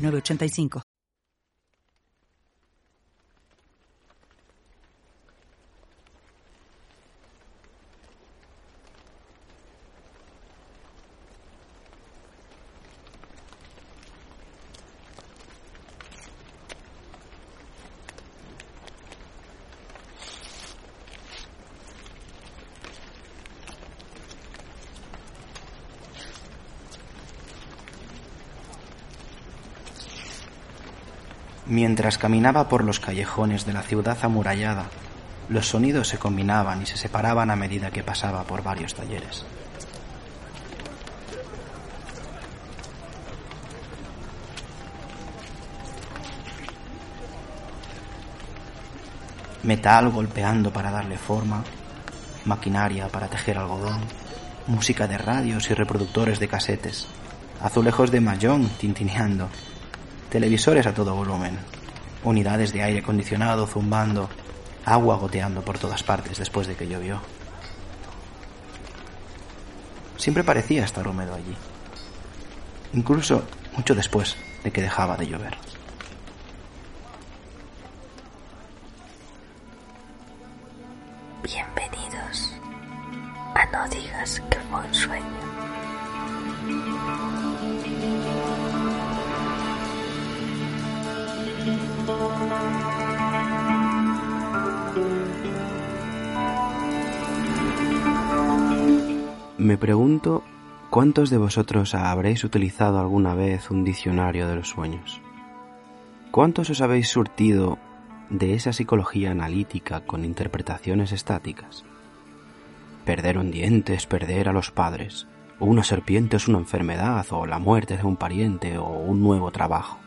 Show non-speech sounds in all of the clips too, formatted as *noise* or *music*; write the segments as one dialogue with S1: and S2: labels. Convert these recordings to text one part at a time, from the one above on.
S1: 985.
S2: Mientras caminaba por los callejones de la ciudad amurallada, los sonidos se combinaban y se separaban a medida que pasaba por varios talleres. Metal golpeando para darle forma, maquinaria para tejer algodón, música de radios y reproductores de casetes, azulejos de mayón tintineando, televisores a todo volumen, unidades de aire acondicionado zumbando, agua goteando por todas partes después de que llovió. Siempre parecía estar húmedo allí, incluso mucho después de que dejaba de llover.
S3: Me pregunto cuántos de vosotros habréis utilizado alguna vez un diccionario de los sueños. ¿Cuántos os habéis surtido de esa psicología analítica con interpretaciones estáticas? Perder un diente es perder a los padres, o una serpiente es una enfermedad, o la muerte de un pariente, o un nuevo trabajo.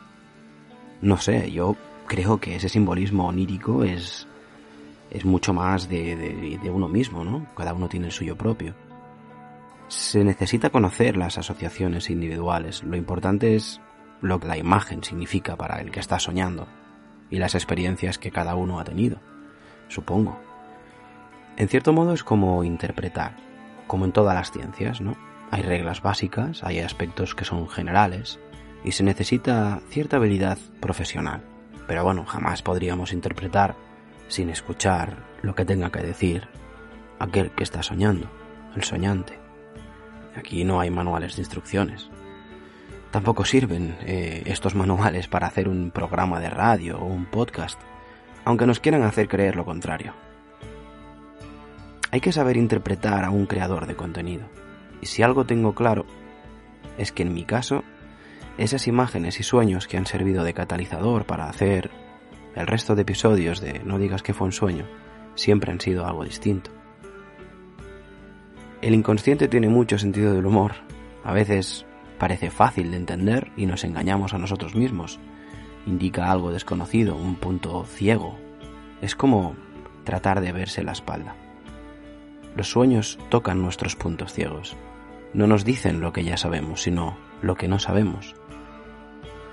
S3: No sé, yo creo que ese simbolismo onírico es, es mucho más de, uno mismo, ¿no? Cada uno tiene el suyo propio se necesita conocer las asociaciones individuales. Lo importante es lo que la imagen significa para el que está soñando y las experiencias que cada uno ha tenido, supongo. En cierto modo es como interpretar, como en todas las ciencias, ¿no? Hay reglas básicas, hay aspectos que son generales y se necesita cierta habilidad profesional. Pero bueno, jamás podríamos interpretar sin escuchar lo que tenga que decir aquel que está soñando, el soñante. Aquí no hay manuales de instrucciones. Tampoco sirven eh, estos manuales para hacer un programa de radio o un podcast, aunque nos quieran hacer creer lo contrario. Hay que saber interpretar a un creador de contenido. Y si algo tengo claro, es que en mi caso, esas imágenes y sueños que han servido de catalizador para hacer el resto de episodios de No digas que fue un sueño, siempre han sido algo distinto. El inconsciente tiene mucho sentido del humor. A veces parece fácil de entender y nos engañamos a nosotros mismos. Indica algo desconocido, un punto ciego. Es como tratar de verse la espalda. Los sueños tocan nuestros puntos ciegos. No nos dicen lo que ya sabemos, sino lo que no sabemos.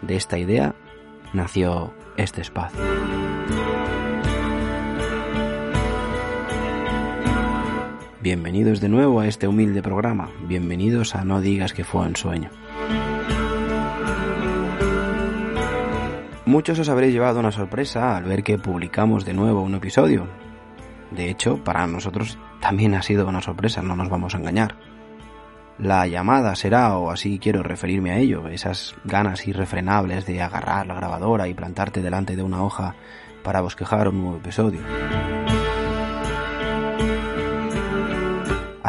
S3: De esta idea nació este espacio. Bienvenidos de nuevo a este humilde programa. Bienvenidos a No digas que fue un sueño. Muchos os habréis llevado una sorpresa al ver que publicamos de nuevo un episodio. De hecho, para nosotros también ha sido una sorpresa, no nos vamos a engañar. La llamada será, o así quiero referirme a ello, esas ganas irrefrenables de agarrar la grabadora y plantarte delante de una hoja para bosquejar un nuevo episodio.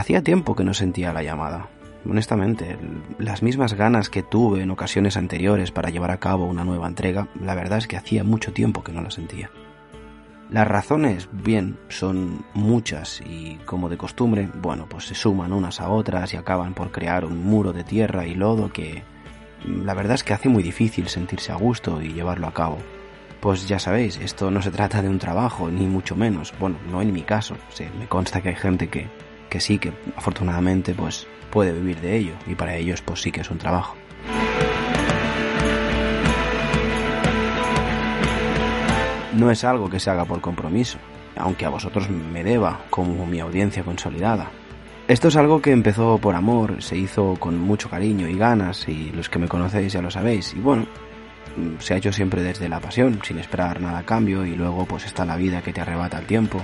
S3: Hacía tiempo que no sentía la llamada. Honestamente, las mismas ganas que tuve en ocasiones anteriores para llevar a cabo una nueva entrega, la verdad es que hacía mucho tiempo que no la sentía. Las razones, bien, son muchas y, como de costumbre, bueno, pues se suman unas a otras y acaban por crear un muro de tierra y lodo que la verdad es que hace muy difícil sentirse a gusto y llevarlo a cabo. Pues ya sabéis, esto no se trata de un trabajo, ni mucho menos. Bueno, no en mi caso. Sí, me consta que hay gente que, que sí, que afortunadamente pues puede vivir de ello y para ellos pues sí que es un trabajo. No es algo que se haga por compromiso, aunque a vosotros me deba como mi audiencia consolidada. Esto es algo que empezó por amor, se hizo con mucho cariño y ganas, y los que me conocéis ya lo sabéis, y bueno, se ha hecho siempre desde la pasión, sin esperar nada a cambio, y luego pues está la vida que te arrebata el tiempo,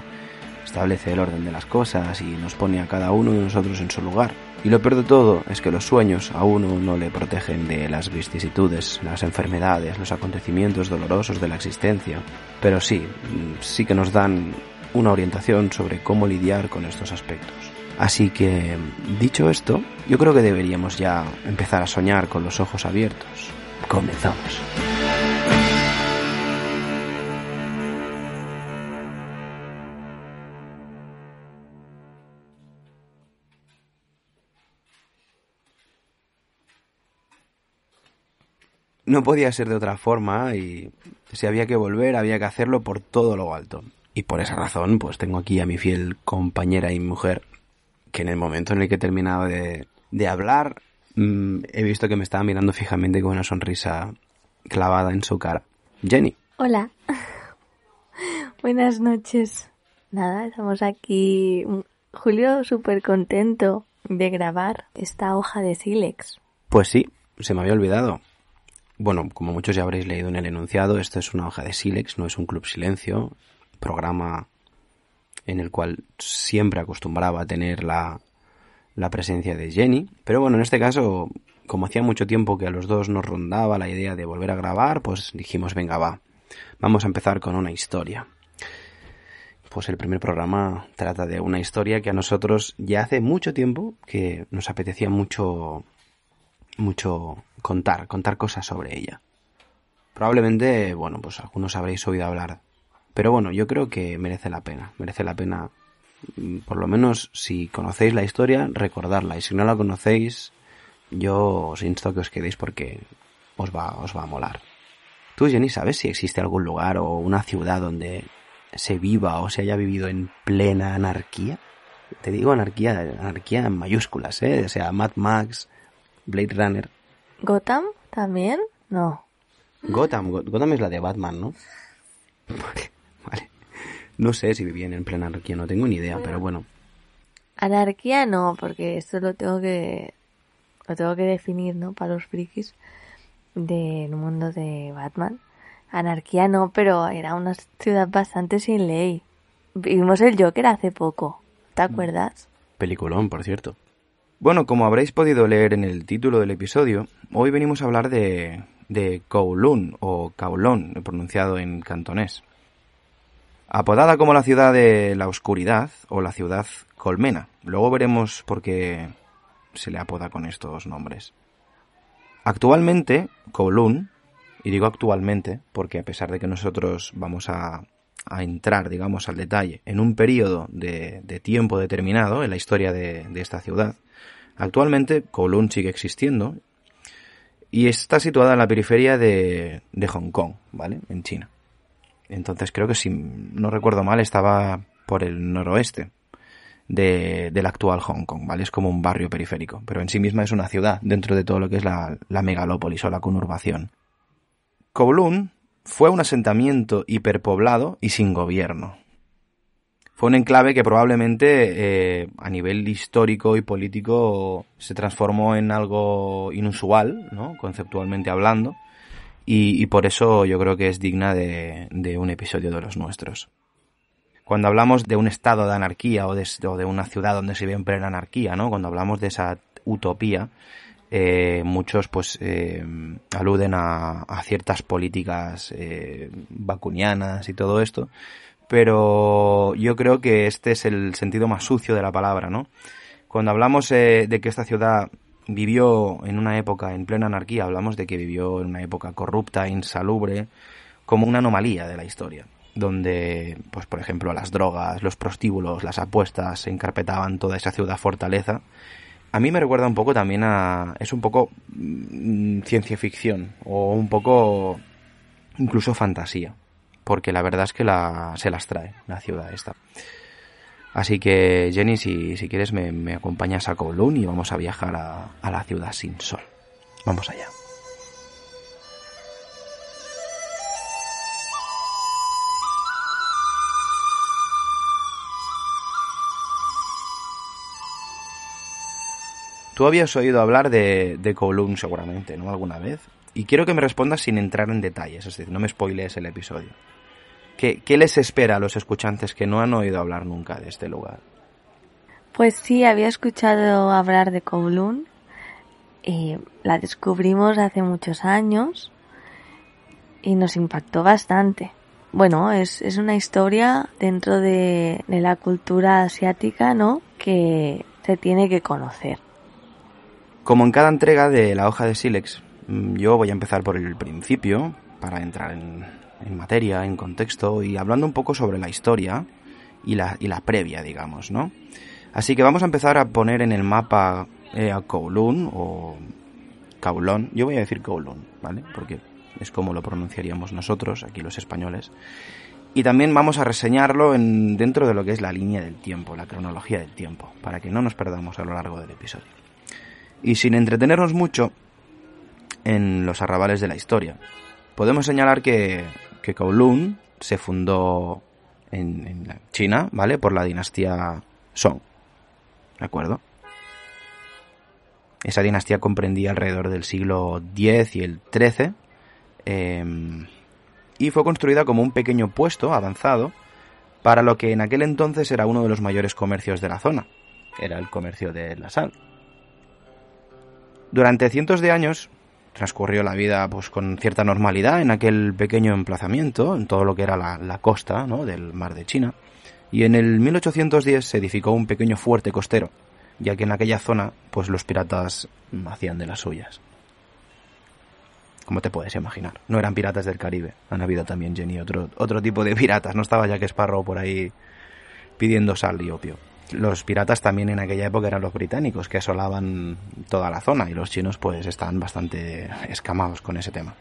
S3: establece el orden de las cosas y nos pone a cada uno de nosotros en su lugar. Y lo peor de todo es que los sueños a uno no le protegen de las vicisitudes, las enfermedades, los acontecimientos dolorosos de la existencia, pero sí, sí que nos dan una orientación sobre cómo lidiar con estos aspectos. Así que, dicho esto, yo creo que deberíamos ya empezar a soñar con los ojos abiertos. Comenzamos. No podía ser de otra forma y si había que volver había que hacerlo por todo lo alto. Y por esa razón pues tengo aquí a mi fiel compañera y mujer que en el momento en el que he terminado de, de hablar mm, he visto que me estaba mirando fijamente con una sonrisa clavada en su cara. Jenny.
S2: Hola. *laughs* Buenas noches. Nada, estamos aquí. Julio súper contento de grabar esta hoja de sílex.
S3: Pues sí, se me había olvidado. Bueno, como muchos ya habréis leído en el enunciado, esto es una hoja de sílex, no es un club silencio, programa en el cual siempre acostumbraba a tener la, la presencia de Jenny. Pero bueno, en este caso, como hacía mucho tiempo que a los dos nos rondaba la idea de volver a grabar, pues dijimos, venga, va, vamos a empezar con una historia. Pues el primer programa trata de una historia que a nosotros ya hace mucho tiempo que nos apetecía mucho mucho contar, contar cosas sobre ella. Probablemente, bueno, pues algunos habréis oído hablar. Pero bueno, yo creo que merece la pena, merece la pena, mm, por lo menos si conocéis la historia, recordarla. Y si no la conocéis, yo os insto a que os quedéis porque os va, os va a molar. Tú, Jenny, ¿sabes si existe algún lugar o una ciudad donde se viva o se haya vivido en plena anarquía? Te digo anarquía, anarquía en mayúsculas, ¿eh? O sea, Mad Max, Blade Runner.
S2: ¿Gotham también? No.
S3: Gotham, Gotham es la de Batman, ¿no? *laughs* Vale, No sé si vivían en plena anarquía, no tengo ni idea, pero bueno.
S2: Anarquía no, porque esto lo tengo que lo tengo que definir, ¿no? Para los frikis del mundo de Batman. Anarquía no, pero era una ciudad bastante sin ley. Vimos el Joker hace poco, ¿te acuerdas?
S3: Peliculón, por cierto. Bueno, como habréis podido leer en el título del episodio, hoy venimos a hablar de, de Kowloon o Kowloon, pronunciado en cantonés. Apodada como la ciudad de la oscuridad o la ciudad colmena. Luego veremos por qué se le apoda con estos nombres. Actualmente, Kowloon, y digo actualmente porque a pesar de que nosotros vamos a, a entrar, digamos, al detalle en un periodo de, tiempo determinado en la historia de, de esta ciudad, Actualmente Kowloon sigue existiendo y está situada en la periferia de, de Hong Kong, ¿vale? En China. Entonces creo que si no recuerdo mal estaba por el noroeste de, del actual Hong Kong, ¿vale? Es como un barrio periférico, pero en sí misma es una ciudad dentro de todo lo que es la, la megalópolis o la conurbación. Kowloon fue un asentamiento hiperpoblado y sin gobierno, fue un enclave que probablemente eh, a nivel histórico y político se transformó en algo inusual, ¿no? conceptualmente hablando, y, por eso yo creo que es digna de, de, un episodio de los nuestros. Cuando hablamos de un estado de anarquía o de, o de una ciudad donde se ve en plena anarquía, ¿no? cuando hablamos de esa utopía, eh, muchos pues eh, aluden a, ciertas políticas eh, vacunianas y todo esto, pero yo creo que este es el sentido más sucio de la palabra, ¿no? Cuando hablamos de que esta ciudad vivió en una época en plena anarquía, hablamos de que vivió en una época corrupta, insalubre, como una anomalía de la historia, donde, pues por ejemplo, las drogas, los prostíbulos, las apuestas encarpetaban toda esa ciudad fortaleza a mí me recuerda un poco también a... es un poco mm, ciencia ficción o un poco incluso fantasía, porque la verdad es que la, se las trae la ciudad esta. Así que Jenny, si, si quieres me, me, acompañas a Kowloon y vamos a viajar a, a la ciudad sin sol. Vamos allá. Tú habías oído hablar de, Kowloon seguramente, ¿no? Alguna vez. Y quiero que me respondas sin entrar en detalles, es decir, no me spoilees el episodio. ¿Qué, ¿Qué, les espera a los escuchantes que no han oído hablar nunca de este lugar?
S2: Pues sí, había escuchado hablar de Kowloon. Y la descubrimos hace muchos años y nos impactó bastante. Bueno, es, es una historia dentro de, de la cultura asiática, ¿no? Que se tiene que conocer.
S3: Como en cada entrega de la hoja de Silex, yo voy a empezar por el principio para entrar en, materia, en contexto y hablando un poco sobre la historia y la, y la previa, digamos, ¿no? Así que vamos a empezar a poner en el mapa eh, a Kowloon o Kowloon. Yo voy a decir Kowloon, ¿vale? Porque es como lo pronunciaríamos nosotros, aquí los españoles. Y también vamos a reseñarlo en, dentro de lo que es la línea del tiempo, la cronología del tiempo, para que no nos perdamos a lo largo del episodio. Y sin entretenernos mucho en los arrabales de la historia, podemos señalar que, que Kowloon se fundó en, China, ¿vale? Por la dinastía Song. ¿De acuerdo? Esa dinastía comprendía alrededor del siglo X y el XIII. Eh, y fue construida como un pequeño puesto avanzado para lo que en aquel entonces era uno de los mayores comercios de la zona. Era el comercio de la sal. Durante cientos de años transcurrió la vida pues con cierta normalidad en aquel pequeño emplazamiento, en todo lo que era la, la costa ¿no? del mar de China, y en el 1810 se edificó un pequeño fuerte costero, ya que en aquella zona pues los piratas hacían de las suyas. Como te puedes imaginar, no eran piratas del Caribe, han habido también Jenny otro, otro tipo de piratas, no estaba Jack Sparrow por ahí pidiendo sal y opio los piratas también en aquella época eran los británicos que asolaban toda la zona y los chinos pues estaban bastante escamados con ese tema.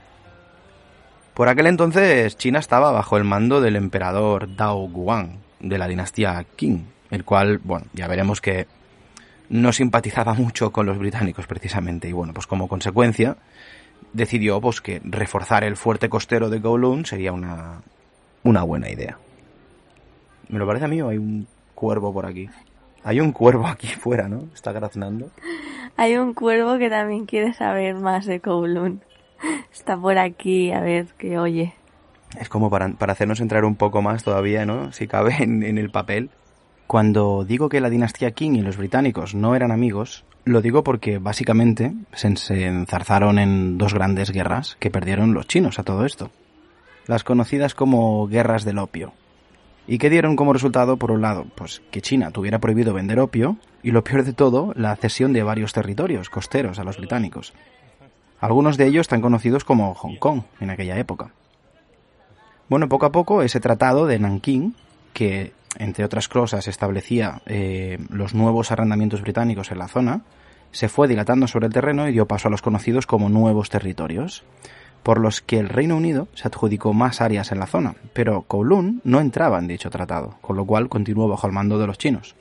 S3: Por aquel entonces China estaba bajo el mando del emperador Dao Guang de la dinastía Qing, el cual, bueno, ya veremos que no simpatizaba *laughs* mucho con los británicos precisamente y bueno, pues como consecuencia decidió pues que reforzar el fuerte costero de Kowloon sería una una buena idea. ¿Me lo parece a mí o hay un cuervo por aquí. Hay un cuervo *laughs* aquí fuera, ¿no? Está graznando.
S2: Hay un cuervo que también quiere saber más de Kowloon. Está por aquí, a ver qué oye.
S3: Es como para, para hacernos entrar un poco más todavía, ¿no? Si cabe en, en el papel. Cuando digo que la dinastía Qing y los británicos no eran amigos, lo digo porque básicamente se, se enzarzaron en dos grandes guerras que perdieron los chinos a todo esto. Las conocidas como guerras del opio, y que dieron como resultado, por un lado, pues que China tuviera prohibido vender opio y lo peor de todo, la cesión de varios territorios costeros a los británicos. Algunos de ellos tan conocidos como Hong Kong en aquella época. Bueno, poco a poco ese tratado de Nanking, que entre otras cosas establecía eh, los nuevos arrendamientos británicos en la zona, se fue dilatando sobre el terreno y dio paso a los conocidos como nuevos territorios por los que el Reino Unido se adjudicó más áreas en la zona, pero Kowloon no entraba en dicho tratado, con lo cual continuó bajo el mando de los chinos.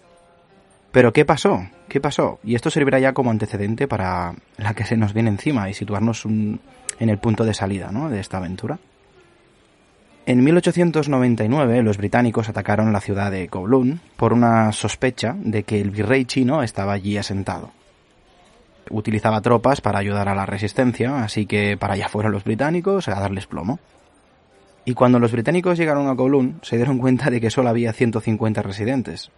S3: Pero ¿qué pasó? ¿Qué pasó? Y esto servirá ya como antecedente para la que se nos viene encima y situarnos en el punto de salida ¿no? de esta aventura. En 1899 los británicos atacaron la ciudad de Kowloon por una sospecha de que el virrey chino estaba allí asentado utilizaba tropas para ayudar a la resistencia, así que para allá fueron los británicos a darles plomo. Y cuando los británicos llegaron a Kowloon, se dieron cuenta de que solo había 150 residentes.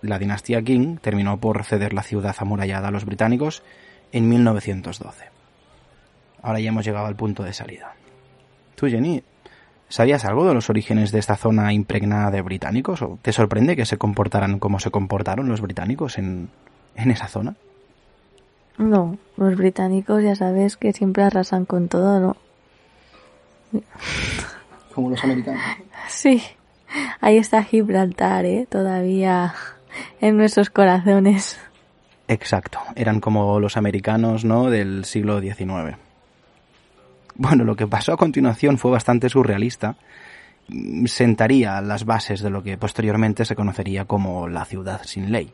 S3: La dinastía Qing terminó por ceder la ciudad amurallada a los británicos en 1912. Ahora ya hemos llegado al punto de salida. Tú, Jenny, ¿sabías algo de los orígenes de esta zona impregnada de británicos? ¿O te sorprende que se comportaran como se comportaron los británicos en, en esa zona?
S2: No, los británicos ya sabes que siempre arrasan con todo, ¿no?
S3: Como los americanos.
S2: Sí, ahí está Gibraltar, ¿eh? Todavía en nuestros corazones.
S3: Exacto, eran como los americanos, ¿no? Del siglo XIX. Bueno, lo que pasó a continuación fue bastante surrealista. Sentaría las bases de lo que posteriormente se conocería como la ciudad sin ley.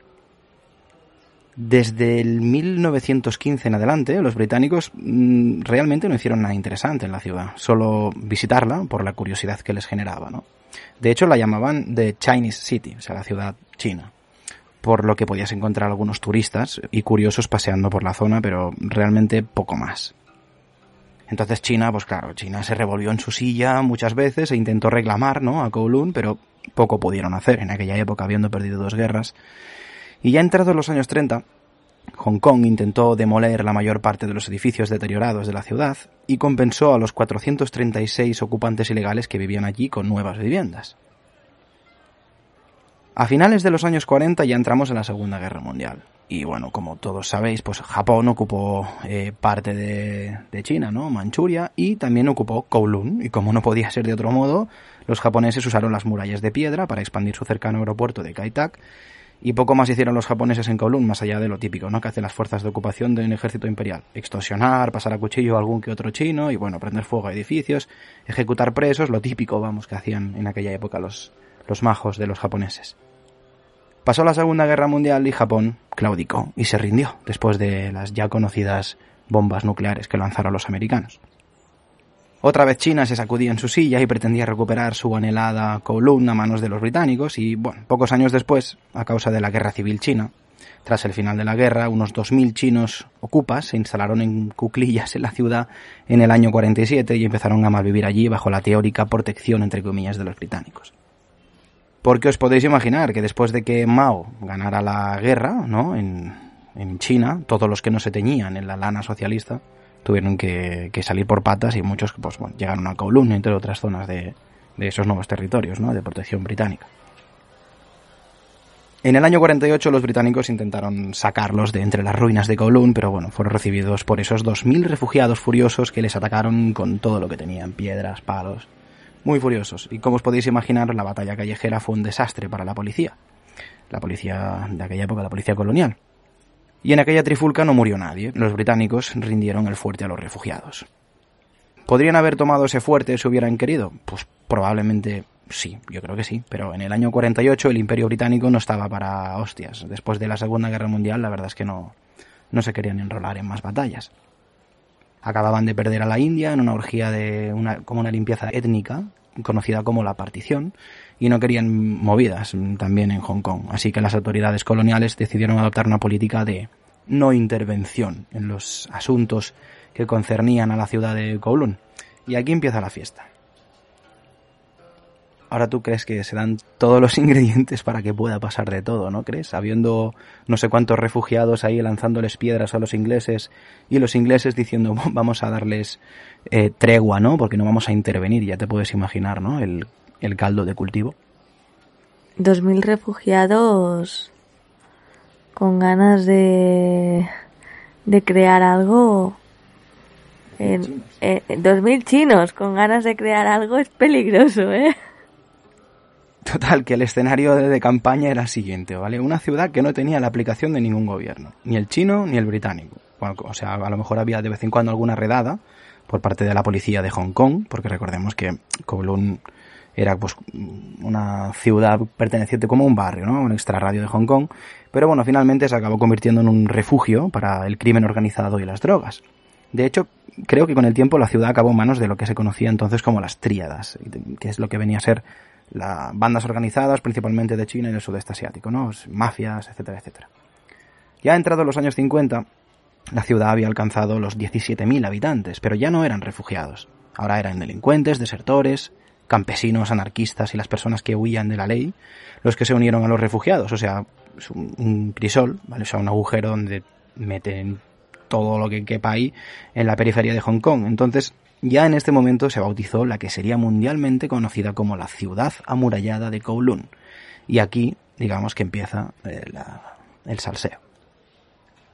S3: Desde el 1915 en adelante, los británicos mm, realmente no hicieron nada interesante en la ciudad, solo visitarla por la curiosidad que les generaba, ¿no? De hecho, la llamaban The Chinese City, o sea, la ciudad china, por lo que podías encontrar algunos turistas y curiosos paseando por la zona, pero realmente poco más. Entonces China, pues claro, China se revolvió en su silla muchas veces e intentó reclamar, ¿no? A Kowloon, pero poco pudieron hacer en aquella época, habiendo perdido dos guerras. Y ya entrados los años 30, Hong Kong intentó demoler la mayor parte de los edificios deteriorados de la ciudad y compensó a los 436 ocupantes ilegales que vivían allí con nuevas viviendas. A finales de los años 40 ya entramos en la Segunda Guerra Mundial. Y bueno, como todos sabéis, pues Japón ocupó eh, parte de, de, China, ¿no? Manchuria, y también ocupó Kowloon. Y como no podía ser de otro modo, los japoneses usaron las murallas de piedra para expandir su cercano aeropuerto de Kai-Tak y poco más hicieron los japoneses en Kowloon, más allá de lo típico, ¿no? Que hacen las fuerzas de ocupación de un ejército imperial. Extorsionar, pasar a cuchillo a algún que otro chino y, bueno, prender fuego a edificios, ejecutar presos, lo típico, vamos, que hacían en aquella época los, los majos de los japoneses. Pasó la Segunda Guerra Mundial y Japón claudicó y se rindió después de las ya conocidas bombas nucleares que lanzaron los americanos. Otra vez China se sacudía en su silla y pretendía recuperar su anhelada Kowloon a manos de los británicos y, bueno, pocos años después, a causa de la guerra civil china, tras el final de la guerra, unos 2.000 chinos ocupas se instalaron en cuclillas en la ciudad en el año 47 y empezaron a malvivir allí bajo la teórica protección, entre comillas, de los británicos. Porque os podéis imaginar que después de que Mao ganara la guerra, ¿no? En, en China, todos los que no se teñían en la lana socialista, tuvieron que, salir por patas y muchos pues, bueno, llegaron a Kowloon, entre otras zonas de, de esos nuevos territorios ¿no? de protección británica. En el año 48 los británicos intentaron sacarlos de entre las ruinas de Kowloon, pero bueno, fueron recibidos por esos 2.000 refugiados furiosos que les atacaron con todo lo que tenían, piedras, palos, muy furiosos. Y como os podéis imaginar, la batalla callejera fue un desastre para la policía, la policía de aquella época, la policía colonial y en aquella trifulca no murió nadie. Los británicos rindieron el fuerte a los refugiados. ¿Podrían haber tomado ese fuerte si hubieran querido? Pues probablemente sí, yo creo que sí, pero en el año 48 el imperio británico no estaba para hostias. Después de la Segunda Guerra Mundial la verdad es que no, no se querían enrolar en más batallas. Acababan de perder a la India en una orgía de una, como una limpieza étnica, conocida como la partición, y no querían movidas también en Hong Kong. Así que las autoridades coloniales decidieron adoptar una política de no intervención en los asuntos que concernían a la ciudad de Kowloon. Y aquí empieza la fiesta. Ahora tú crees que se dan todos los *laughs* ingredientes para que pueda pasar de todo, ¿no crees? Habiendo no sé cuántos refugiados ahí lanzándoles piedras a los ingleses y los ingleses diciendo vamos a darles eh, tregua, ¿no? Porque no vamos a intervenir, ya te puedes imaginar, ¿no? El el caldo de cultivo.
S2: Dos mil refugiados con ganas de, de crear algo. dos mil chinos con ganas de crear algo es peligroso, ¿eh?
S3: Total, que el escenario de, campaña era el siguiente, ¿vale? Una ciudad que no tenía la aplicación de ningún gobierno, ni el chino ni el británico. o sea, a lo mejor había de vez en cuando alguna redada por parte de la policía de Hong Kong, porque recordemos que Kowloon era pues una ciudad perteneciente como un barrio, ¿no? Un extrarradio de Hong Kong. Pero bueno, finalmente se acabó convirtiendo en un refugio para el crimen organizado y las drogas. De hecho, creo que con el tiempo la ciudad acabó en manos de lo que se conocía entonces como las tríadas, que es lo que venía a ser las bandas organizadas principalmente de China y del sudeste asiático, ¿no? Mafias, etcétera, etcétera. Ya entrado los años 50, la ciudad había alcanzado los 17.000 habitantes, pero ya no eran refugiados. Ahora eran delincuentes, desertores, campesinos, anarquistas y las personas que huían de la ley, los que se unieron a los refugiados. O sea, es un, crisol, ¿vale? O sea, un agujero donde meten todo lo que quepa ahí en la periferia de Hong Kong. Entonces, ya en este momento se bautizó la que sería mundialmente conocida como la ciudad amurallada de Kowloon. Y aquí, digamos que empieza eh, el salseo.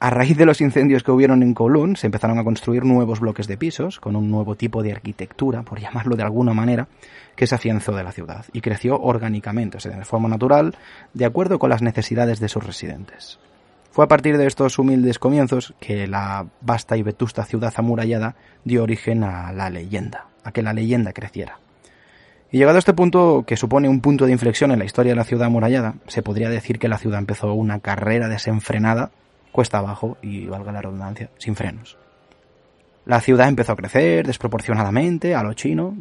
S3: A raíz de los incendios que hubieron en Kowloon, se empezaron a construir nuevos bloques de pisos, con un nuevo tipo de arquitectura, por llamarlo de alguna manera, que se afianzó de la ciudad y creció orgánicamente, o sea, de forma natural, de acuerdo con las necesidades de sus residentes. Fue a partir de estos humildes comienzos que la vasta y vetusta ciudad amurallada dio origen a la leyenda, a que la leyenda creciera. Y llegado a este punto, que supone un punto de inflexión en la historia de la ciudad amurallada, se podría decir que la ciudad empezó una carrera desenfrenada, cuesta abajo y, valga la redundancia, sin frenos. La ciudad empezó a crecer desproporcionadamente a lo chino,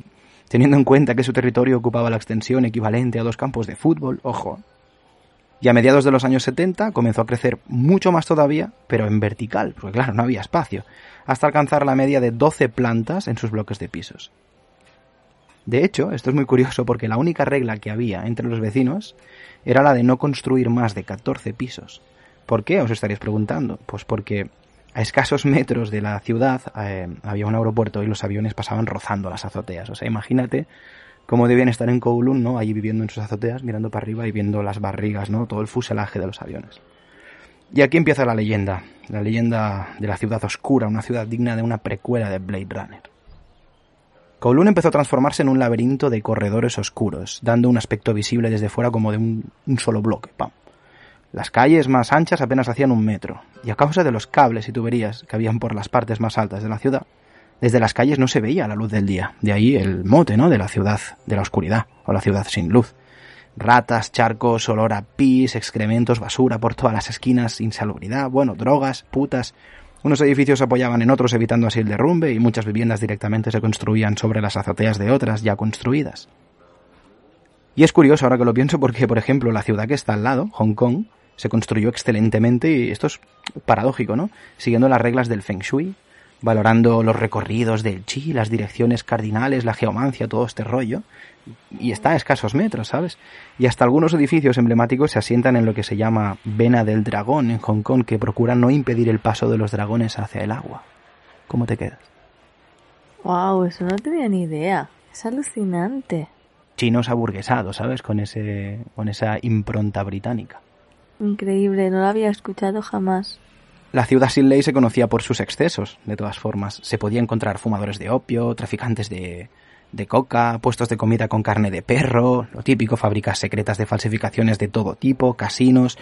S3: teniendo en cuenta que su territorio ocupaba la extensión equivalente a dos campos de fútbol, ojo. Y a mediados de los años 70 comenzó a crecer mucho más todavía, pero en vertical, porque claro, no había espacio, hasta alcanzar la media de 12 plantas en sus bloques de pisos. De hecho, esto es muy curioso porque la única regla que había entre los vecinos era la de no construir más de 14 pisos. ¿Por qué? Os estaréis preguntando. Pues porque a escasos metros de la ciudad eh, había un aeropuerto y los aviones pasaban rozando las azoteas. O sea, imagínate cómo debían estar en Kowloon, ¿no? Allí viviendo en sus azoteas, mirando para arriba y viendo las barrigas, ¿no? Todo el fuselaje de los aviones. Y aquí empieza la leyenda, la leyenda de la ciudad oscura, una ciudad digna de una precuela de Blade Runner. Kowloon empezó a transformarse en un laberinto de corredores oscuros, dando un aspecto visible desde fuera como de un, un solo bloque. ¡Pam! Las calles más anchas apenas hacían un metro, y a causa de los cables y tuberías que habían por las partes más altas de la ciudad, desde las calles no se veía la luz del día. De ahí el mote, ¿no? De la ciudad de la oscuridad, o la ciudad sin luz. Ratas, charcos, olor a pis, excrementos, basura por todas las esquinas, insalubridad, bueno, drogas, putas. Unos edificios se apoyaban en otros evitando así el derrumbe y muchas viviendas directamente se construían sobre las azoteas de otras ya construidas. Y es curioso ahora que lo pienso porque, por ejemplo, la ciudad que está al lado, Hong Kong, se construyó excelentemente y esto es paradójico, ¿no? Siguiendo las reglas del Feng Shui, valorando los recorridos del chi, las direcciones cardinales, la geomancia, todo este rollo. Y está a escasos metros, ¿sabes? Y hasta algunos edificios emblemáticos se asientan en lo que se llama Vena del Dragón en Hong Kong, que procura no impedir el paso de los dragones hacia el agua. ¿Cómo te quedas?
S2: Wow, eso no tenía ni idea. Es alucinante.
S3: Chinos aburguesados, ¿sabes? Con ese, con esa impronta británica.
S2: Increíble, no lo había escuchado jamás.
S3: La ciudad sin ley se conocía por sus excesos, de todas formas. Se podía encontrar fumadores de opio, traficantes de, de coca, puestos de comida con carne de perro, lo típico, fábricas secretas de falsificaciones de todo tipo, casinos.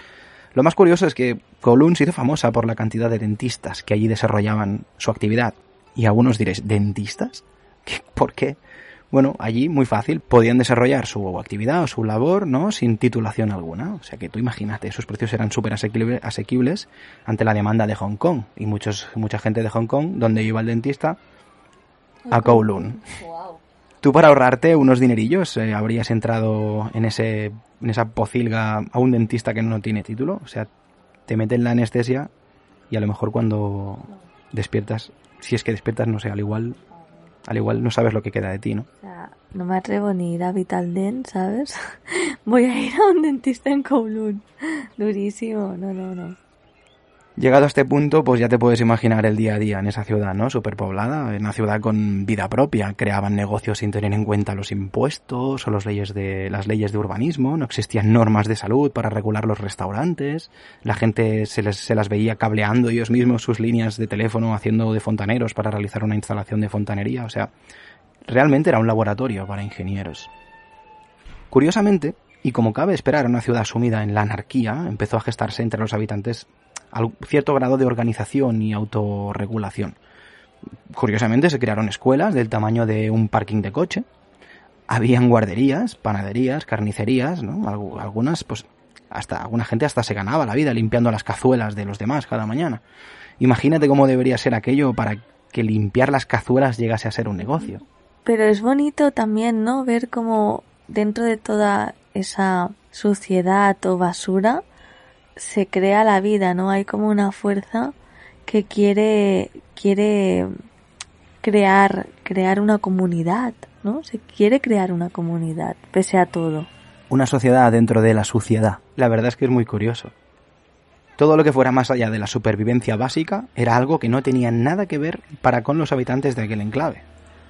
S3: Lo más curioso es que Kowloon se hizo famosa por la cantidad de dentistas que allí desarrollaban su actividad. Y algunos diréis, ¿dentistas? ¿Por qué? Bueno, allí muy fácil, podían desarrollar su actividad o su labor, ¿no? Sin titulación alguna. O sea que tú imagínate, sus precios eran súper asequibles ante la demanda de Hong Kong. Y muchos, mucha gente de Hong Kong, donde iba el dentista, a Kowloon. Tú para ahorrarte unos dinerillos eh, habrías entrado en ese en esa pocilga a un dentista que no tiene título, o sea, te meten la anestesia y a lo mejor cuando despiertas, si es que despiertas, no sé, al igual al igual no sabes lo que queda de ti, ¿no?
S2: O sea, no me atrevo ni ir a Vital Dent, ¿sabes? *laughs* Voy a ir a un dentista en Kowloon. Durísimo, no, no, no.
S3: Llegado a este punto, pues ya te puedes imaginar el día a día en esa ciudad, ¿no? Superpoblada, en una ciudad con vida propia. Creaban negocios sin tener en cuenta los impuestos o leyes de, las leyes de urbanismo. No existían normas de salud para regular los restaurantes. La gente se, les, se las veía cableando ellos mismos sus líneas de teléfono haciendo de fontaneros para realizar una instalación de fontanería. O sea, realmente era un laboratorio para ingenieros. Curiosamente, y como cabe esperar una ciudad sumida en la anarquía, empezó a gestarse entre los habitantes cierto grado de organización y autorregulación. Curiosamente se crearon escuelas del tamaño de un parking de coche. Habían guarderías, panaderías, carnicerías, ¿no? Algunas, pues, hasta alguna gente hasta se ganaba la vida limpiando las cazuelas de los demás cada mañana. Imagínate cómo debería ser aquello para que limpiar las cazuelas llegase a ser un negocio.
S2: Pero es bonito también, ¿no? Ver cómo dentro de toda esa suciedad o basura se crea la vida, ¿no? Hay como una fuerza que quiere quiere crear crear una comunidad, ¿no? Se quiere crear una comunidad pese a todo.
S3: Una sociedad dentro de la suciedad. La verdad es que es muy curioso. Todo lo que fuera más allá de la supervivencia básica era algo que no tenía nada que ver para con los habitantes de aquel enclave.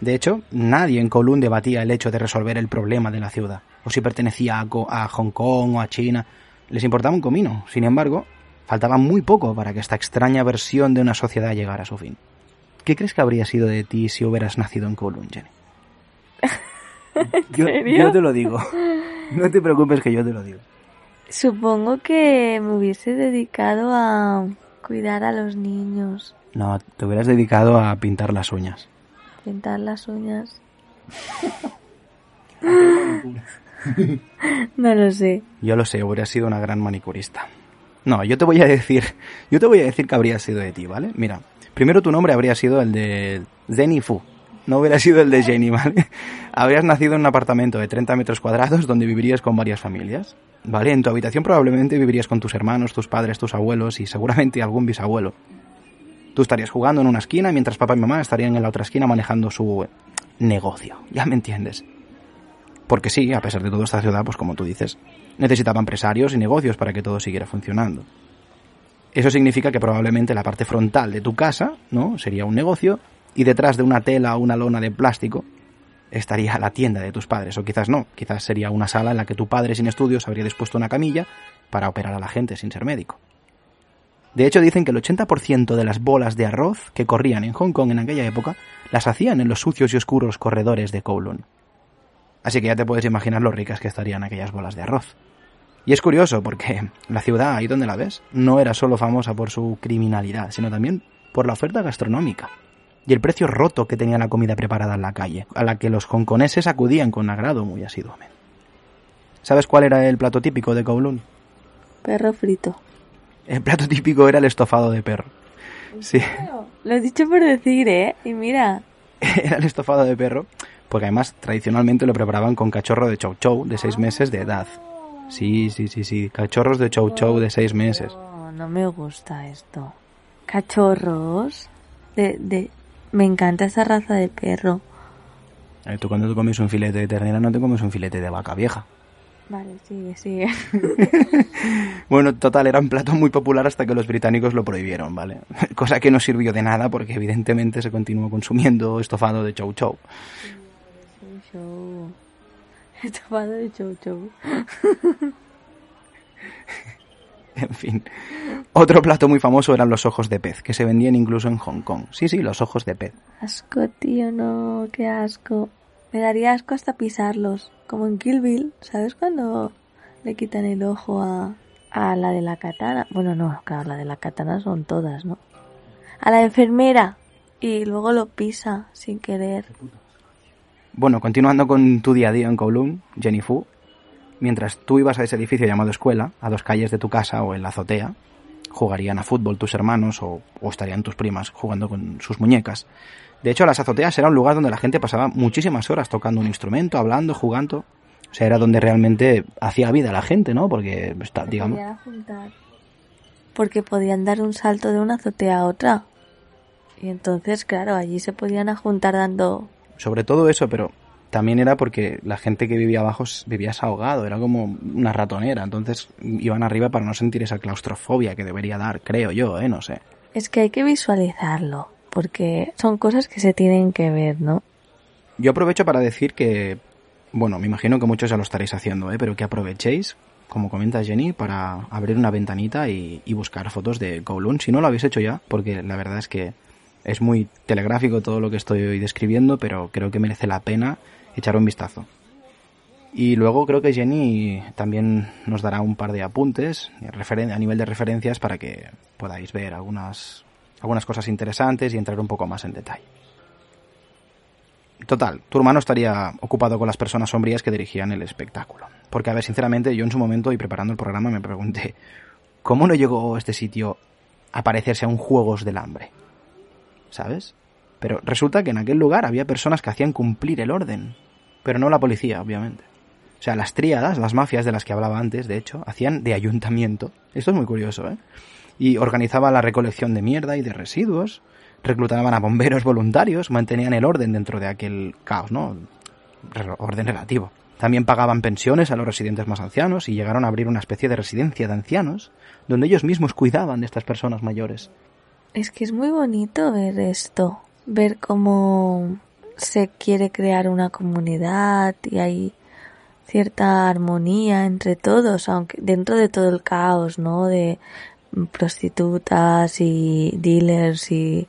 S3: De hecho, nadie en Kowloon debatía el hecho de resolver el problema de la ciudad, o si pertenecía a, a Hong Kong o a China, les importaba un comino. Sin embargo, faltaba muy poco para que esta extraña versión de una sociedad llegara a su fin. ¿Qué crees que habría sido de ti si hubieras nacido en Kowloon, *laughs* Jenny?
S2: yo,
S3: te lo digo. *laughs* No te preocupes que yo te lo digo.
S2: Supongo que me hubiese dedicado a cuidar a los niños,
S3: No, te hubieras dedicado a pintar las uñas.
S2: pintar las uñas. *laughs* *laughs* no lo sé.
S3: Yo lo sé, hubieras sido una gran manicurista. No, yo te voy a decir, yo te voy a decir que habría sido de ti, ¿vale? Mira, primero tu nombre habría sido el de Zeni Fu. No hubiera sido el de Jenny, *laughs* ¿vale? Habrías nacido en un apartamento de 30 metros cuadrados donde vivirías con varias familias. ¿Vale? En tu habitación probablemente vivirías con tus hermanos, tus padres, tus abuelos y seguramente algún bisabuelo. Tú estarías jugando en una esquina mientras papá y mamá estarían en la otra esquina manejando su negocio. Ya me entiendes. Porque sí, a pesar de todo esta ciudad, pues como tú dices, necesitaba empresarios y negocios para que todo siguiera funcionando. Eso significa que probablemente la parte frontal de tu casa, ¿no? Sería un negocio y detrás de una tela o una lona de plástico estaría la tienda de tus padres, o quizás no, quizás sería una sala en la que tu padre sin estudios habría dispuesto una camilla para operar a la gente sin ser médico. De hecho, dicen que el 80% de las bolas de arroz que corrían en Hong Kong en aquella época las hacían en los sucios y oscuros corredores de Kowloon. Así que ya te puedes imaginar lo ricas que estarían aquellas bolas de arroz. Y es curioso porque la ciudad, ahí donde la ves, no era solo famosa por su criminalidad, sino también por la oferta gastronómica y el precio roto que tenía la comida preparada en la calle, a la que los hongkoneses acudían con agrado muy asiduamente. ¿Sabes cuál era el plato típico de Kowloon?
S2: Perro frito.
S3: El plato típico era el estofado de perro. Sí,
S2: Lo he dicho por decir, ¿eh? Y mira, *laughs*
S3: era el estofado de perro, porque además tradicionalmente lo preparaban con cachorro de chow chow de seis meses de edad. Sí, sí, sí, sí, cachorros de chow chow de seis meses.
S2: no, no me gusta esto. Cachorros. De, de... Me encanta esa raza de perro.
S3: Tú cuando tú comes un filete de ternera no te comes un filete de vaca vieja.
S2: Vale, sigue, sigue. *laughs*
S3: Bueno, total, era un plato muy popular hasta que los británicos lo prohibieron, ¿vale? *laughs* Cosa que no sirvió de nada porque evidentemente se continuó consumiendo estofado de chow chow.
S2: Estofado de chow chow. *laughs*
S3: En fin. Otro plato muy famoso eran los ojos de pez, que se vendían incluso en Hong Kong. Sí, sí, los ojos de pez.
S2: Asco, tío, no, qué asco. Me daría asco hasta pisarlos. Como en Kill Bill, ¿sabes cuando le quitan el ojo a, a la de la katana? Bueno, no, claro, la de la katana son todas, ¿no? A la enfermera. Y luego lo pisa sin querer.
S3: Bueno, continuando con tu día a día en Kowloon, Jenny Fu, mientras tú ibas a ese edificio llamado escuela, a dos calles de tu casa o en la azotea, jugarían a fútbol tus hermanos o, o estarían tus primas jugando con sus muñecas. De hecho, las azoteas era un lugar donde la gente pasaba muchísimas horas tocando un instrumento, hablando, jugando. O sea, era donde realmente hacía vida la gente, ¿no? Porque, está, digamos...
S2: Podían juntar. Porque podían dar un salto de una azotea a otra. Y entonces, claro, allí se podían juntar dando...
S3: sobre todo eso, pero también era porque la gente que vivía abajo vivía ahogado, era como una ratonera, entonces iban arriba para no sentir esa claustrofobia que debería dar, creo yo, ¿eh? No sé.
S2: Es que hay que visualizarlo. Porque son cosas que se tienen que ver, ¿no?
S3: Yo aprovecho para decir que, bueno, me imagino que muchos ya lo estaréis haciendo, ¿eh? Pero que aprovechéis, como comenta Jenny, para abrir una ventanita y, y buscar fotos de Kowloon, si no lo habéis hecho ya, porque la verdad es que es muy telegráfico todo lo que estoy describiendo, pero creo que merece la pena echar un vistazo. Y luego creo que Jenny también nos dará un par de apuntes a nivel de referencias para que podáis ver algunas, algunas cosas interesantes y entrar un poco más en detalle. Total, tu hermano estaría ocupado con las personas sombrías que dirigían el espectáculo. Porque, a ver, sinceramente, yo en su momento y preparando el programa me pregunté, ¿cómo no llegó este sitio a parecerse a un Juegos del Hambre? ¿Sabes? Pero resulta que en aquel lugar había personas que hacían cumplir el orden, pero no la policía, obviamente. O sea, las tríadas, las mafias de las que hablaba antes, de hecho, hacían de ayuntamiento. Esto es muy curioso, ¿eh? Y organizaban la recolección de mierda y de residuos, reclutaban a bomberos voluntarios, mantenían el orden dentro de aquel caos, ¿no? Orden relativo. También pagaban pensiones a los residentes más ancianos y llegaron a abrir una especie de residencia de ancianos, donde ellos mismos cuidaban de estas personas mayores.
S2: Es que es muy bonito ver esto. Ver cómo se quiere crear una comunidad y hay cierta armonía entre todos, aunque dentro de todo el caos, ¿no? De prostitutas y dealers y,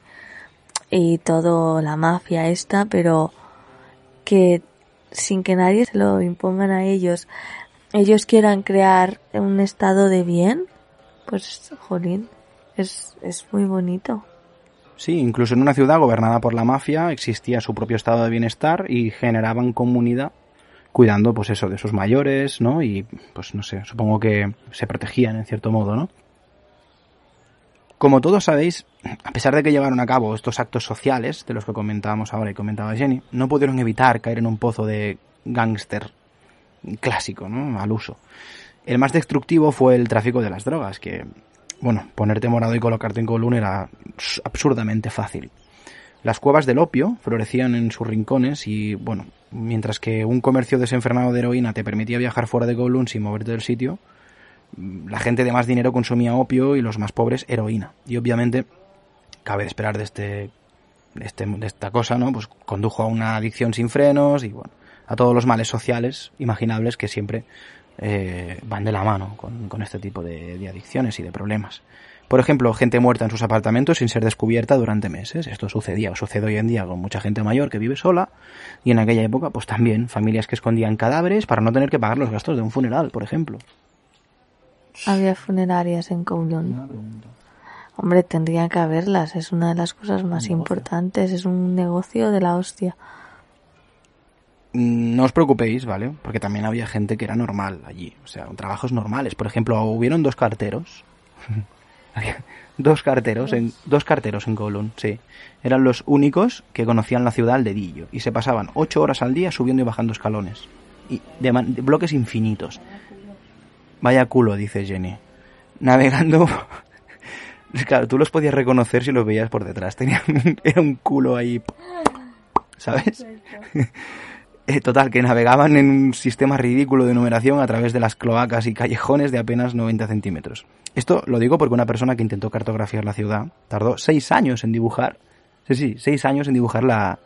S2: y todo la mafia esta, pero que sin que nadie se lo impongan a ellos, ellos quieran crear un estado de bien, pues, jolín, es, es muy bonito.
S3: Sí, incluso en una ciudad gobernada por la mafia existía su propio estado de bienestar y generaban comunidad cuidando pues eso de sus mayores, ¿no? Y pues no sé, supongo que se protegían en cierto modo, ¿no? Como todos sabéis, a pesar de que llevaron a cabo estos actos sociales, de los que comentábamos ahora y comentaba Jenny, no pudieron evitar caer en un pozo de gángster clásico, ¿no? Al uso. El más destructivo fue el tráfico de las drogas, que, bueno, ponerte morado y colocarte en Kowloon era absurdamente fácil. Las cuevas del opio florecían en sus rincones y, bueno, mientras que un comercio desenfrenado de heroína te permitía viajar fuera de Kowloon sin moverte del sitio, la gente de más dinero consumía opio y los más pobres heroína. Y obviamente, cabe esperar de este, de este, de esta cosa, ¿no? Pues condujo a una adicción sin frenos y bueno, a todos los males sociales imaginables que siempre eh, van de la mano con, este tipo de, de, adicciones y de problemas. Por ejemplo, gente muerta en sus apartamentos sin ser descubierta durante meses. Esto sucedía o sucede hoy en día con mucha gente mayor que vive sola y en aquella época pues también familias que escondían cadáveres para no tener que pagar los gastos de un funeral, por ejemplo.
S2: Había funerarias en Kowloon. Hombre, tendría que haberlas. Es una de las cosas más importantes. Es un negocio de la hostia.
S3: No os preocupéis, ¿vale? Porque también había gente que era normal allí. O sea, trabajos normales. Por ejemplo, hubieron dos carteros. *laughs* dos carteros en dos carteros en Kowloon, sí. Eran los únicos que conocían la ciudad al dedillo y se pasaban ocho horas al día subiendo y bajando escalones y de, de bloques infinitos. Vaya culo, dice Jenny. Navegando. *laughs* Claro, tú los podías reconocer si los veías por detrás. Tenía era un culo ahí. ¿Sabes? *laughs* Total, que navegaban en un sistema ridículo de numeración a través de las cloacas y callejones de apenas 90 centímetros. Esto lo digo porque una persona que intentó cartografiar la ciudad tardó seis años en dibujar. Sí, sí, seis años en dibujar la,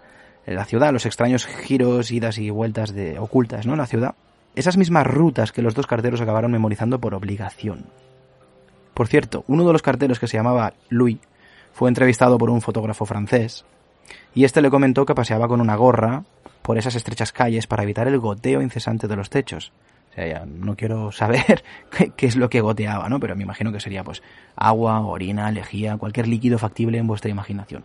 S3: la ciudad, los extraños giros, idas y vueltas de ocultas, ¿no? La ciudad esas mismas rutas que los dos carteros acabaron memorizando por obligación. Por cierto, uno de los carteros que se llamaba Louis fue entrevistado por un fotógrafo francés y este le comentó que paseaba con una gorra por esas estrechas calles para evitar el goteo incesante de los techos. O sea, ya no quiero saber *laughs* qué es lo que goteaba, ¿no? Pero me imagino que sería pues agua, orina, lejía, cualquier líquido factible en vuestra imaginación.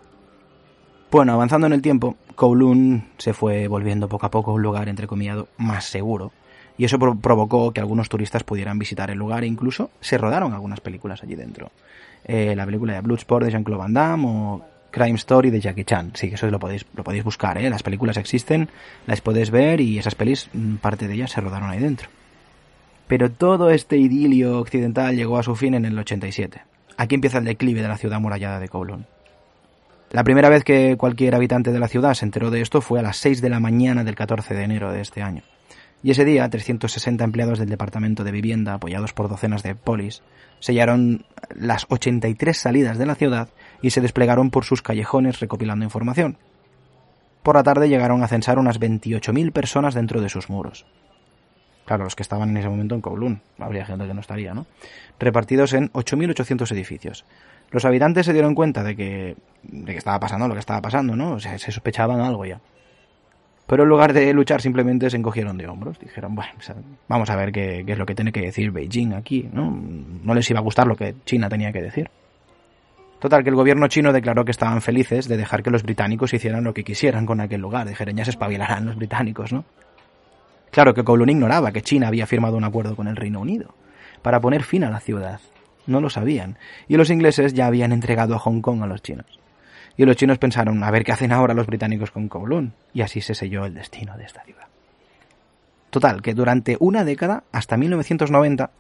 S3: Bueno, avanzando en el tiempo, Kowloon se fue volviendo poco a poco un lugar entrecomillado más seguro y eso provocó que algunos turistas pudieran visitar el lugar e incluso se rodaron algunas películas allí dentro. Eh, la película de Bloodsport de Jean-Claude Van Damme o Crime Story de Jackie Chan. Sí, que eso lo podéis, lo podéis buscar, ¿eh? Las películas existen, las podéis ver y esas pelis, mm, parte de ellas se rodaron ahí dentro. Pero todo este idilio occidental llegó a su fin en el 87. Aquí empieza el declive de la ciudad murallada de Kowloon. La primera vez que cualquier habitante de la ciudad se enteró de esto fue a las 6 de la mañana del 14 de enero de este año. Y ese día, 360 empleados del Departamento de Vivienda, apoyados por docenas de polis, sellaron las 83 salidas de la ciudad y se desplegaron por sus callejones recopilando información. Por la tarde llegaron a censar unas 28.000 personas dentro de sus muros. Claro, los que estaban en ese momento en Kowloon. Habría gente que no estaría, ¿no? Repartidos en 8.800 edificios. Los habitantes se dieron cuenta de que, de que estaba pasando lo que estaba pasando, ¿no? O sea, se sospechaban algo ya. Pero en lugar de luchar simplemente se encogieron de hombros. Dijeron, bueno, vamos a ver qué, es lo que tiene que decir Beijing aquí, ¿no? No les iba a gustar lo que China tenía que decir. Total, que el gobierno chino declaró que estaban felices de dejar que los británicos hicieran lo que quisieran con aquel lugar. Dijeron, ya se espabilarán los británicos, ¿no? Claro que Kowloon ignoraba que China había firmado un acuerdo con el Reino Unido para poner fin a la ciudad. No lo sabían. Y los ingleses ya habían entregado a Hong Kong a los chinos. Y los chinos pensaron, a ver qué hacen ahora los británicos con Kowloon. Y así se selló el destino de esta ciudad. Total, que durante una década, hasta 1990,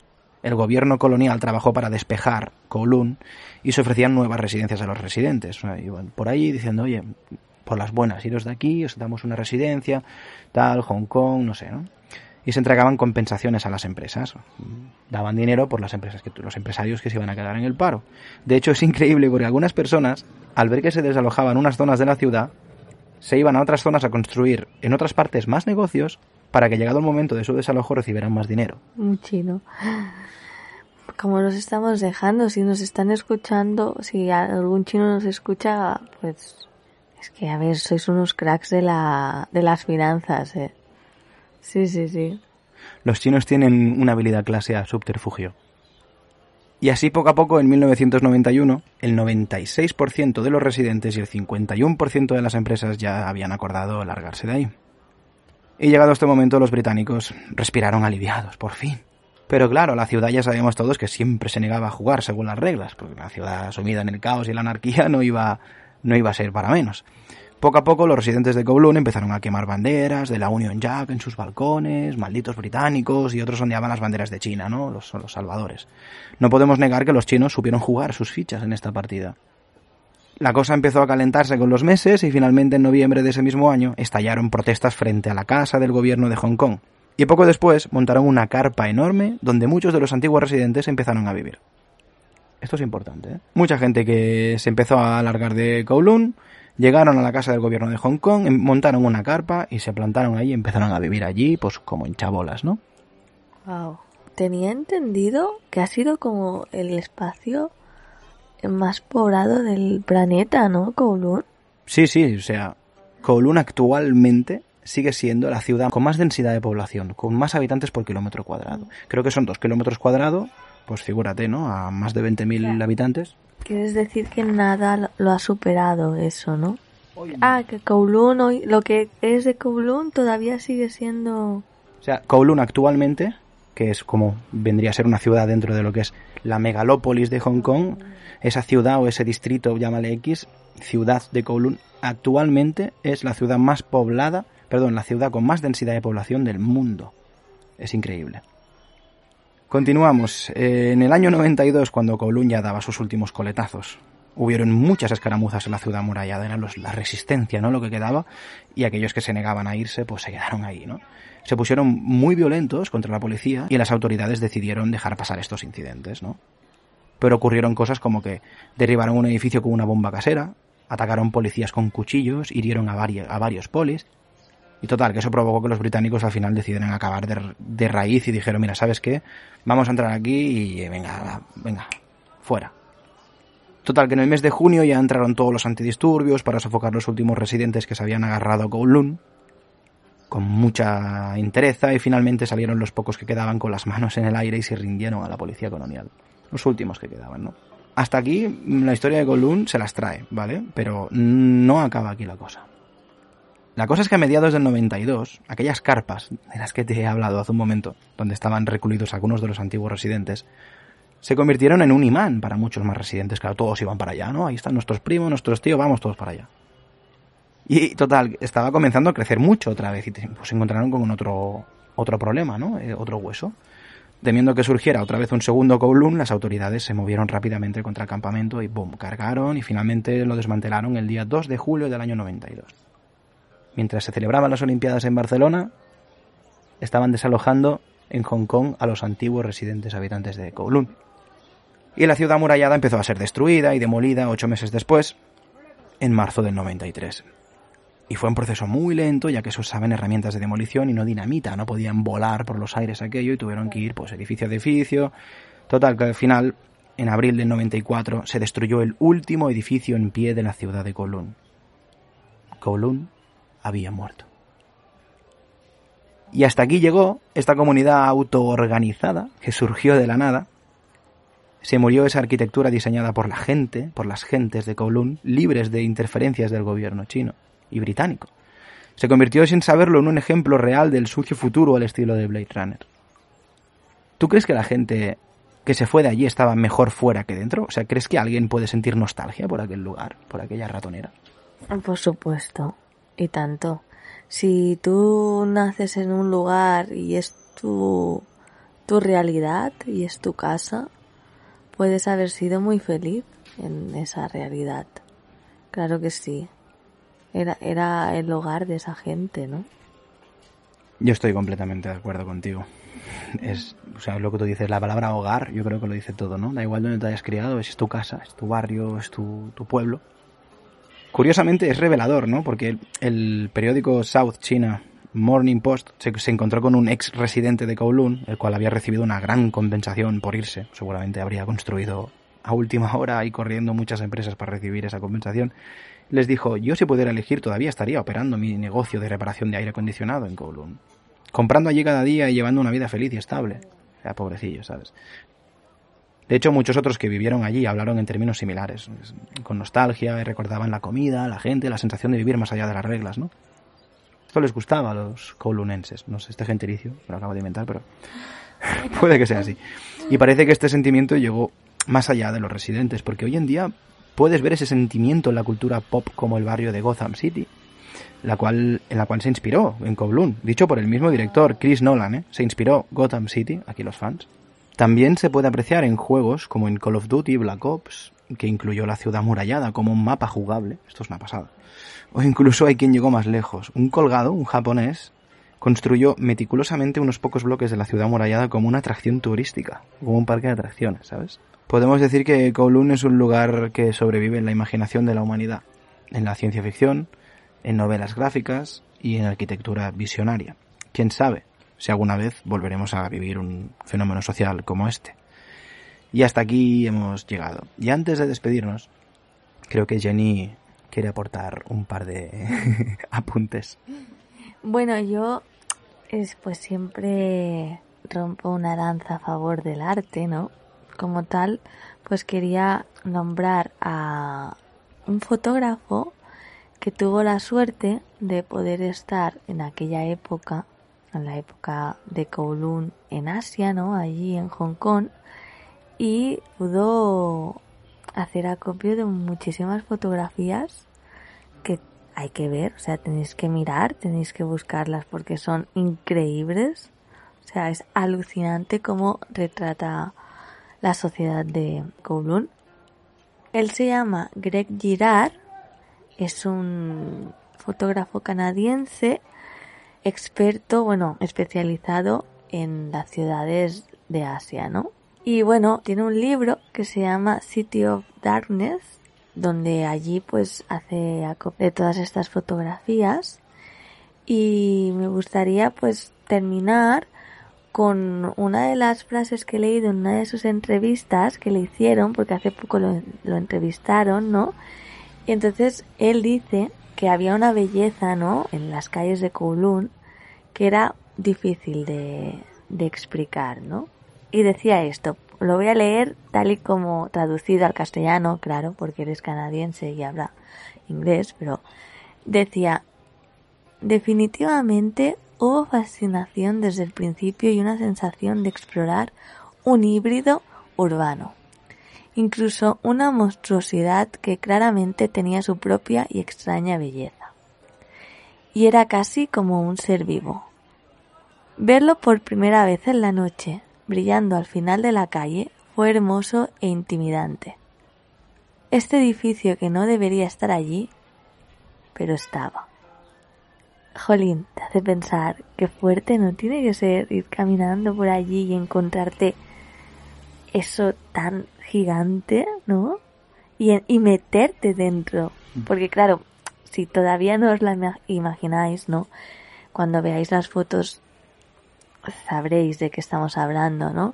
S3: el gobierno colonial trabajó para despejar Kowloon y se ofrecían nuevas residencias a los residentes. Iban por ahí diciendo, oye, por las buenas, iros de aquí, os damos una residencia, tal, Hong Kong, no sé, ¿no? Y se entregaban compensaciones a las empresas. Daban dinero por las empresas que los empresarios que se iban a quedar en el paro. De hecho, es increíble porque algunas personas, al ver que se desalojaban unas zonas de la ciudad, se iban a otras zonas a construir en otras partes más negocios para que llegado el momento de su desalojo recibieran más dinero.
S2: Muy chino. Como nos estamos dejando, si nos están escuchando, si algún chino nos escucha, pues es que a ver, sois unos cracks de la de las finanzas, eh. Sí, sí, sí.
S3: Los chinos tienen una habilidad clase A subterfugio. Y así poco a poco, en 1991, el 96% de los residentes y el 51% de las empresas ya habían acordado largarse de ahí. Y llegado este momento, los británicos respiraron aliviados, por fin. Pero claro, la ciudad ya sabemos todos que siempre se negaba a jugar según las reglas, porque la ciudad sumida en el caos y la anarquía no iba, no iba a ser para menos. Poco a poco los residentes de Kowloon empezaron a quemar banderas de la Union Jack en sus balcones, malditos británicos, y otros ondeaban las banderas de China, ¿no? Los, los salvadores. No podemos negar que los chinos supieron jugar sus fichas en esta partida. La cosa empezó a calentarse con los meses y finalmente en noviembre de ese mismo año estallaron protestas frente a la casa del gobierno de Hong Kong. Y poco después montaron una carpa enorme donde muchos de los antiguos residentes empezaron a vivir. Esto es importante. ¿eh? Mucha gente que se empezó a alargar de Kowloon Llegaron a la casa del gobierno de Hong Kong, em, montaron una carpa y se plantaron ahí y empezaron a vivir allí, pues como en chabolas, ¿no?
S2: Wow. Tenía entendido que ha sido como el espacio más poblado del planeta, ¿no? Kowloon.
S3: Sí, sí, o sea, Kowloon actualmente sigue siendo la ciudad con más densidad de población, con más habitantes por kilómetro cuadrado. Creo que son dos kilómetros cuadrados, pues figúrate, ¿no? A más de 20.000 habitantes.
S2: Quieres decir que nada lo ha superado eso, ¿no? Ah, que Kowloon, hoy- lo que es de Kowloon todavía sigue siendo...
S3: O sea, Kowloon actualmente, que es como vendría a ser una ciudad dentro de lo que es la megalópolis de Hong Kong, esa ciudad o ese distrito, llámale X, ciudad de Kowloon, actualmente es la ciudad más poblada, perdón, la ciudad con más densidad de población del mundo. Es increíble. Continuamos. Eh, en el año 92, cuando ya daba sus últimos coletazos, hubieron muchas escaramuzas en la ciudad amurallada, era los- la resistencia, ¿no? Lo que quedaba, y aquellos que se negaban a irse, pues se quedaron ahí, ¿no? Se pusieron muy violentos contra la policía y las autoridades decidieron dejar pasar estos incidentes, ¿no? Pero ocurrieron cosas como que derribaron un edificio con una bomba casera, atacaron policías con cuchillos, hirieron a, vari- a varios polis, y total, que eso provocó que los británicos al final decidieran acabar de, de raíz y dijeron, mira, ¿sabes qué? Vamos a entrar aquí y venga, venga, fuera. Total, que en el mes de junio ya entraron todos los antidisturbios para sofocar los últimos residentes que se habían agarrado a Kowloon con mucha entereza y finalmente salieron los pocos que quedaban con las manos en el aire y se rindieron a la policía colonial. Los últimos que quedaban, ¿no? Hasta aquí la historia de Kowloon se las trae, ¿vale? Pero no acaba aquí la cosa. La cosa es que a mediados del 92, aquellas carpas de las que te he hablado hace un momento, donde estaban recluidos algunos de los antiguos residentes, se convirtieron en un imán para muchos más residentes. Claro, todos iban para allá, ¿no? Ahí están nuestros primos, nuestros tíos, vamos todos para allá. Y total, estaba comenzando a crecer mucho otra vez y pues se encontraron con otro, otro problema, ¿no? Eh, otro hueso. Temiendo que surgiera otra vez un segundo Kowloon, las autoridades se movieron rápidamente contra el campamento y ¡boom! cargaron y finalmente lo desmantelaron el día 2 de julio del año 92. Mientras se celebraban las Olimpiadas en Barcelona, estaban desalojando en Hong Kong a los antiguos residentes habitantes de Kowloon. Y la ciudad amurallada empezó a ser destruida y demolida ocho meses después, en marzo del 93. Y fue un proceso muy lento, ya que se usaban herramientas de demolición y no dinamita, no podían volar por los aires aquello y tuvieron que ir pues edificio a edificio. Total, que al final, en abril del 94, se destruyó el último edificio en pie de la ciudad de Kowloon. Kowloon había muerto. Y hasta aquí llegó esta comunidad autoorganizada que surgió de la nada. Se murió esa arquitectura diseñada por la gente, por las gentes de Kowloon, libres de interferencias del gobierno chino y británico. Se convirtió sin saberlo en un ejemplo real del sucio futuro al estilo de Blade Runner. ¿Tú crees que la gente que se fue de allí estaba mejor fuera que dentro? O sea, ¿crees que alguien puede sentir nostalgia por aquel lugar, por aquella ratonera?
S2: Por supuesto, y tanto. Si tú naces en un lugar y es tu, tu realidad y es tu casa, puedes haber sido muy feliz en esa realidad. Claro que sí. Era, era el hogar de esa gente, ¿no?
S3: Yo estoy completamente de acuerdo contigo. Es, o sea, lo que tú dices, la palabra hogar, yo creo que lo dice todo, ¿no? Da igual donde te hayas criado, es tu casa, es tu barrio, es tu, tu pueblo. Curiosamente es revelador, ¿no? Porque el, periódico South China Morning Post se, encontró con un ex residente de Kowloon, el cual había recibido una gran compensación por irse. Seguramente habría construido a última hora y corriendo muchas empresas para recibir esa compensación. Les dijo, yo si pudiera elegir todavía estaría operando mi negocio de reparación de aire acondicionado en Kowloon. comprando allí cada día y llevando una vida feliz y estable. Sea, pobrecillo, ¿sabes? De hecho, muchos otros que vivieron allí hablaron en términos similares, con nostalgia y recordaban la comida, la gente, la sensación de vivir más allá de las reglas, ¿no? Esto les gustaba a los colunenses. No sé, este gentilicio, lo acabo de inventar, pero *laughs* puede que sea así. Y parece que este sentimiento llegó más allá de los residentes, porque hoy en día puedes ver ese sentimiento en la cultura pop como el barrio de Gotham City, en la cual se inspiró en Kowloon, dicho por el mismo director, Chris Nolan, ¿eh? se inspiró Gotham City, aquí los fans. También se puede apreciar en juegos como en Call of Duty Black Ops, que incluyó la ciudad murallada como un mapa jugable, esto es una pasada. O incluso hay quien llegó más lejos, un colgado, un japonés, construyó meticulosamente unos pocos bloques de la ciudad murallada como una atracción turística, como un parque de atracciones, ¿sabes? Podemos decir que Kowloon es un lugar que sobrevive en la imaginación de la humanidad, en la ciencia ficción, en novelas gráficas y en arquitectura visionaria. ¿Quién sabe si alguna vez volveremos a vivir un fenómeno social como este? Y hasta aquí hemos llegado. Y antes de despedirnos, creo que Jenny quiere aportar un par de *laughs* apuntes.
S2: Bueno, yo es, pues siempre rompo una danza a favor del arte, ¿no? Como tal, pues quería nombrar a un fotógrafo que tuvo la suerte de poder estar en aquella época, en la época de Kowloon en Asia, ¿no? Allí en Hong Kong, y pudo hacer acopio de muchísimas fotografías que hay que ver, o sea, tenéis que mirar, tenéis que buscarlas porque son increíbles. O sea, es alucinante cómo retrata la sociedad de Kowloon. Él se llama Greg Girard, es un fotógrafo canadiense, experto, bueno, especializado en las ciudades de Asia, ¿no? Y bueno, tiene un libro que se llama City of Darkness, donde allí pues hace de todas estas fotografías y me gustaría pues terminar con una de las frases que he leído en una de sus entrevistas que le hicieron, porque hace poco lo, lo entrevistaron, ¿no? Y entonces él dice que había una belleza, ¿no? En las calles de Kowloon que era difícil de, de explicar, ¿no? Y decía esto, lo voy a leer tal y como traducido al castellano, claro, porque eres canadiense y habla inglés, pero decía, definitivamente hubo fascinación desde el principio y una sensación de explorar un híbrido urbano, incluso una monstruosidad que claramente tenía su propia y extraña belleza. Y era casi como un ser vivo. Verlo por primera vez en la noche, brillando al final de la calle, fue hermoso e intimidante. Este edificio que no debería estar allí, pero estaba. Jolín, te hace pensar qué fuerte no tiene que ser ir caminando por allí y encontrarte eso tan gigante, ¿no? Y, y meterte dentro. Porque claro, si todavía no os la imagináis, ¿no? Cuando veáis las fotos sabréis de qué estamos hablando, ¿no?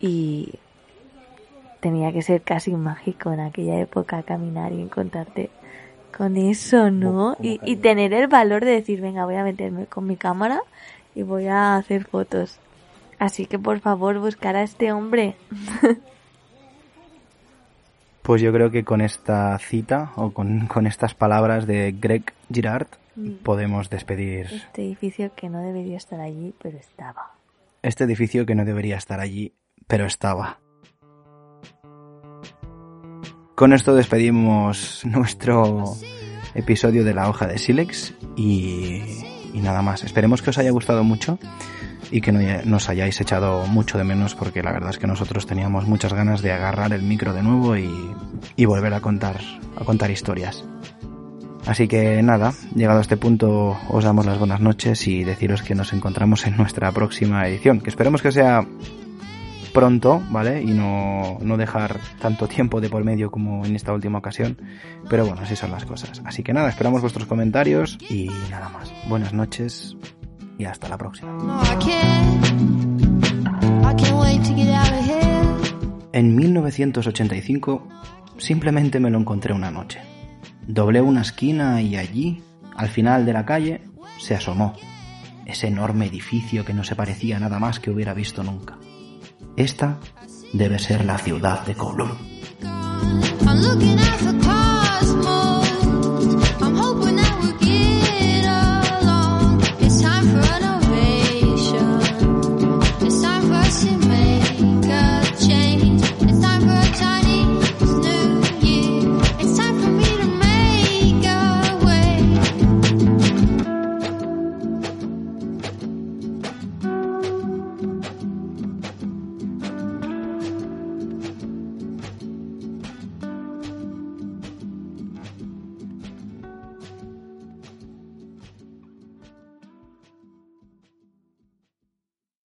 S2: Y tenía que ser casi mágico en aquella época caminar y encontrarte con eso, ¿no? Y, y tener el valor de decir, venga, voy a meterme con mi cámara y voy a hacer fotos. Así que por favor buscar a este hombre. *laughs*
S3: Pues yo creo que con esta cita o con, con estas palabras de Greg Girard podemos despedir
S2: este edificio que no debería estar allí, pero estaba.
S3: este edificio que no debería estar allí, pero estaba. Con esto despedimos nuestro episodio de la hoja de Silex y, y nada más. Esperemos que os haya gustado mucho y que no- nos hayáis echado mucho de menos porque la verdad es que nosotros teníamos muchas ganas de agarrar el micro de nuevo y, y volver a contar, a contar historias. Así que nada, llegado a este punto os damos las buenas noches y deciros que nos encontramos en nuestra próxima edición, que esperemos que sea pronto, ¿vale? Y no, no dejar tanto tiempo de por medio como en esta última ocasión. Pero bueno, así son las cosas. Así que nada, esperamos vuestros comentarios y nada más. Buenas noches y hasta la próxima. En 1985 simplemente me lo encontré una noche. Doblé una esquina y allí, al final de la calle, se asomó. ese enorme edificio que no se parecía a nada más que hubiera visto nunca. Esta debe ser la ciudad de Kowloon.